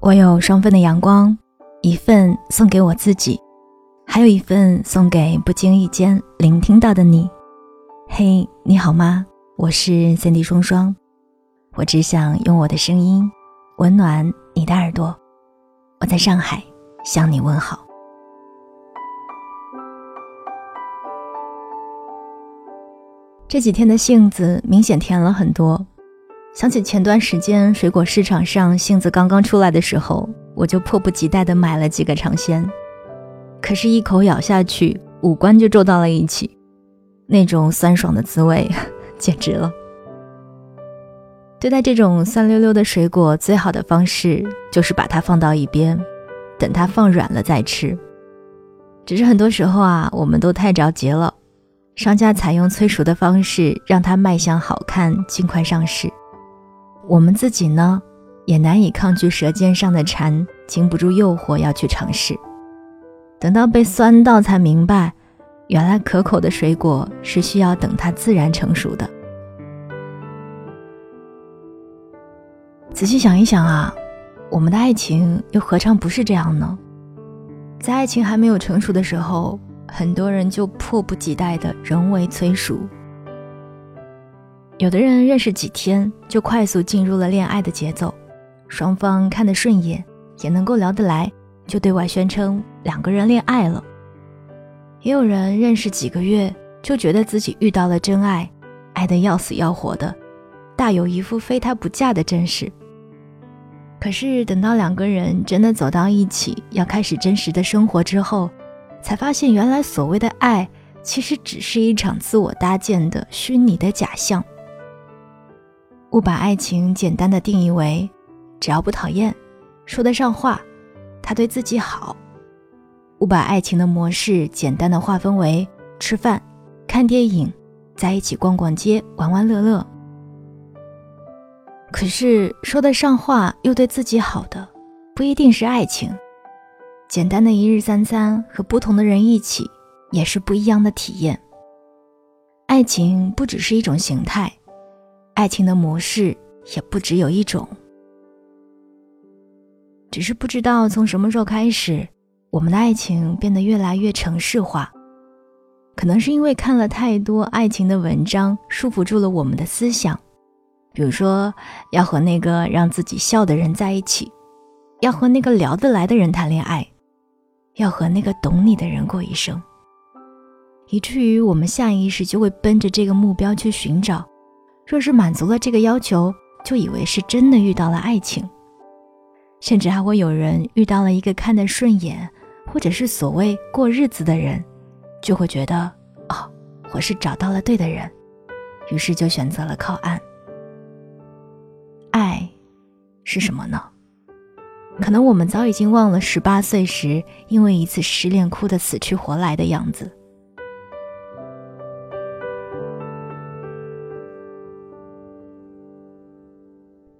我有双份的阳光，一份送给我自己，还有一份送给不经意间聆听到的你。嘿，你好吗？我是三 D 双双，我只想用我的声音温暖你的耳朵。我在上海向你问好。这几天的性子明显甜了很多。想起前段时间水果市场上杏子刚刚出来的时候，我就迫不及待地买了几个尝鲜。可是，一口咬下去，五官就皱到了一起，那种酸爽的滋味，简直了。对待这种酸溜溜的水果，最好的方式就是把它放到一边，等它放软了再吃。只是很多时候啊，我们都太着急了，商家采用催熟的方式，让它卖相好看，尽快上市。我们自己呢，也难以抗拒舌尖上的馋，经不住诱惑要去尝试。等到被酸到，才明白，原来可口的水果是需要等它自然成熟的。仔细想一想啊，我们的爱情又何尝不是这样呢？在爱情还没有成熟的时候，很多人就迫不及待的人为催熟。有的人认识几天就快速进入了恋爱的节奏，双方看得顺眼，也能够聊得来，就对外宣称两个人恋爱了。也有人认识几个月就觉得自己遇到了真爱，爱得要死要活的，大有一副非他不嫁的阵势。可是等到两个人真的走到一起，要开始真实的生活之后，才发现原来所谓的爱，其实只是一场自我搭建的虚拟的假象。误把爱情简单的定义为，只要不讨厌，说得上话，他对自己好。误把爱情的模式简单的划分为吃饭、看电影，在一起逛逛街、玩玩乐乐。可是说得上话又对自己好的，不一定是爱情。简单的一日三餐和不同的人一起，也是不一样的体验。爱情不只是一种形态。爱情的模式也不只有一种，只是不知道从什么时候开始，我们的爱情变得越来越城市化。可能是因为看了太多爱情的文章，束缚住了我们的思想。比如说，要和那个让自己笑的人在一起，要和那个聊得来的人谈恋爱，要和那个懂你的人过一生，以至于我们下意识就会奔着这个目标去寻找。若是满足了这个要求，就以为是真的遇到了爱情，甚至还会有人遇到了一个看得顺眼，或者是所谓过日子的人，就会觉得哦，我是找到了对的人，于是就选择了靠岸。爱是什么呢？可能我们早已经忘了十八岁时因为一次失恋哭得死去活来的样子。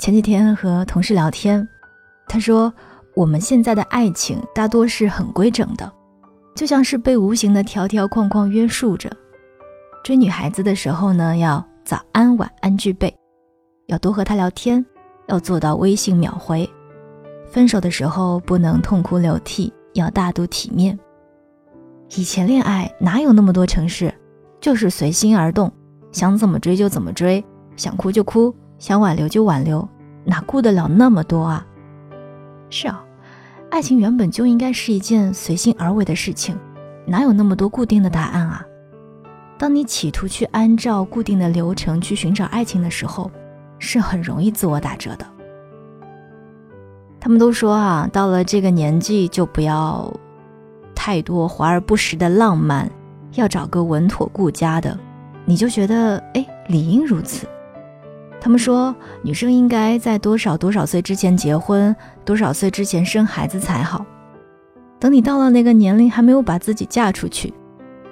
前几天和同事聊天，他说我们现在的爱情大多是很规整的，就像是被无形的条条框框约束着。追女孩子的时候呢，要早安晚安具备，要多和她聊天，要做到微信秒回。分手的时候不能痛哭流涕，要大度体面。以前恋爱哪有那么多程式，就是随心而动，想怎么追就怎么追，想哭就哭。想挽留就挽留，哪顾得了那么多啊？是啊，爱情原本就应该是一件随心而为的事情，哪有那么多固定的答案啊？当你企图去按照固定的流程去寻找爱情的时候，是很容易自我打折的。他们都说啊，到了这个年纪就不要太多华而不实的浪漫，要找个稳妥顾家的。你就觉得，哎，理应如此。他们说，女生应该在多少多少岁之前结婚，多少岁之前生孩子才好。等你到了那个年龄，还没有把自己嫁出去，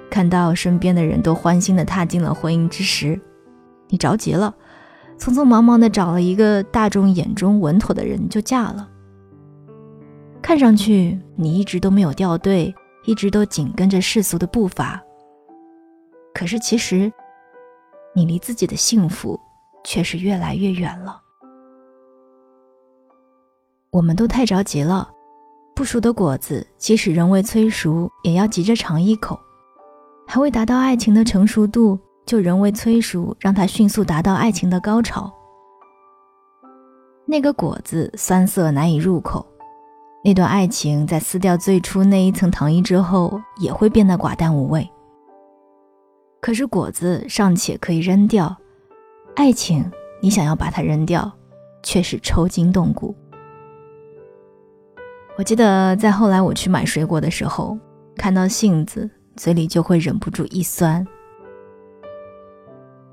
看到身边的人都欢欣的踏进了婚姻之时，你着急了，匆匆忙忙的找了一个大众眼中稳妥的人就嫁了。看上去你一直都没有掉队，一直都紧跟着世俗的步伐。可是其实，你离自己的幸福。却是越来越远了。我们都太着急了，不熟的果子即使仍未催熟，也要急着尝一口；还未达到爱情的成熟度，就仍未催熟，让它迅速达到爱情的高潮。那个果子酸涩难以入口，那段爱情在撕掉最初那一层糖衣之后，也会变得寡淡无味。可是果子尚且可以扔掉，爱情你想要把它扔掉，却是抽筋动骨。我记得在后来我去买水果的时候，看到杏子，嘴里就会忍不住一酸。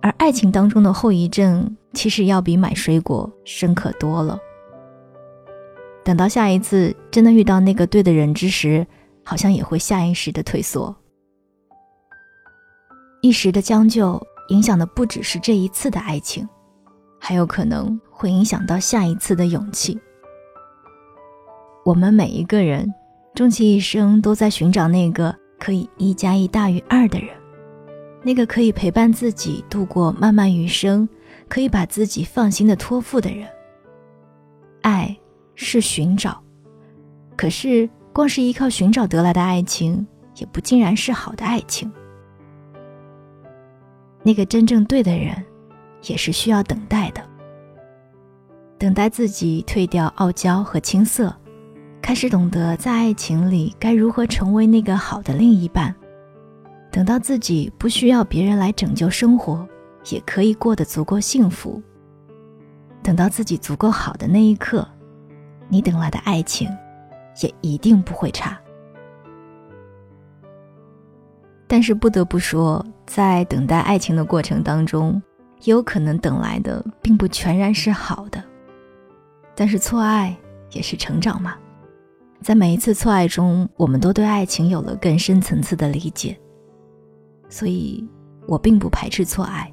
而爱情当中的后遗症，其实要比买水果深刻多了。等到下一次真的遇到那个对的人之时，好像也会下意识的退缩。一时的将就，影响的不只是这一次的爱情，还有可能会影响到下一次的勇气。我们每一个人，终其一生都在寻找那个可以一加一大于二的人，那个可以陪伴自己度过漫漫余生，可以把自己放心的托付的人。爱是寻找，可是光是依靠寻找得来的爱情，也不尽然是好的爱情。那个真正对的人，也是需要等待的。等待自己退掉傲娇和青涩，开始懂得在爱情里该如何成为那个好的另一半。等到自己不需要别人来拯救生活，也可以过得足够幸福。等到自己足够好的那一刻，你等来的爱情，也一定不会差。但是不得不说，在等待爱情的过程当中，也有可能等来的并不全然是好的。但是错爱也是成长嘛，在每一次错爱中，我们都对爱情有了更深层次的理解。所以，我并不排斥错爱，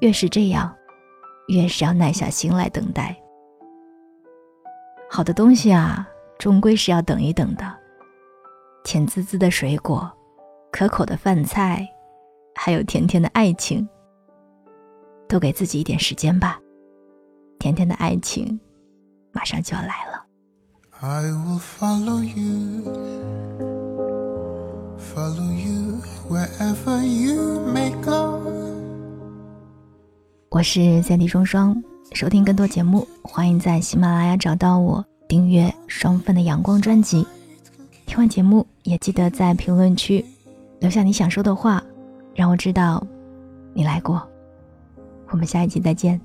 越是这样，越是要耐下心来等待。好的东西啊，终归是要等一等的。甜滋滋的水果。可口的饭菜，还有甜甜的爱情，多给自己一点时间吧。甜甜的爱情，马上就要来了。follow you，wherever you may go 我是三 D 双双，收听更多节目，欢迎在喜马拉雅找到我，订阅双份的阳光专辑。听完节目，也记得在评论区。留下你想说的话，让我知道你来过。我们下一集再见。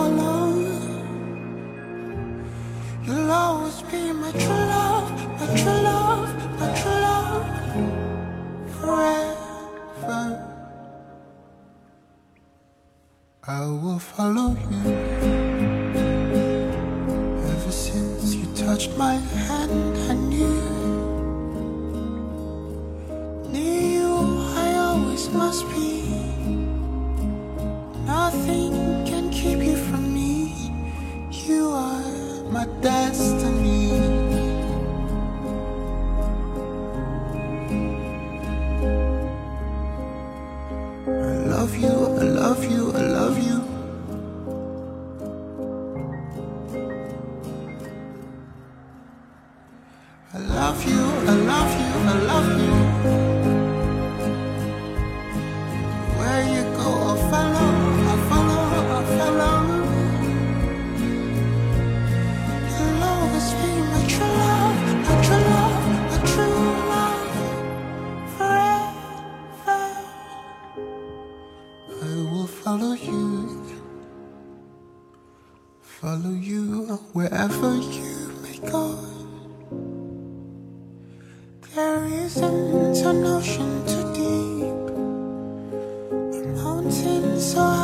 You'll be my true love, my true love, my true love forever. I will follow you. Ever since you touched my hand, I knew, knew I always must be. I love you, I love you, I love you. Where you go, I follow, I follow, I follow. will love, love, love. Forever, I will follow you, follow you wherever you. gió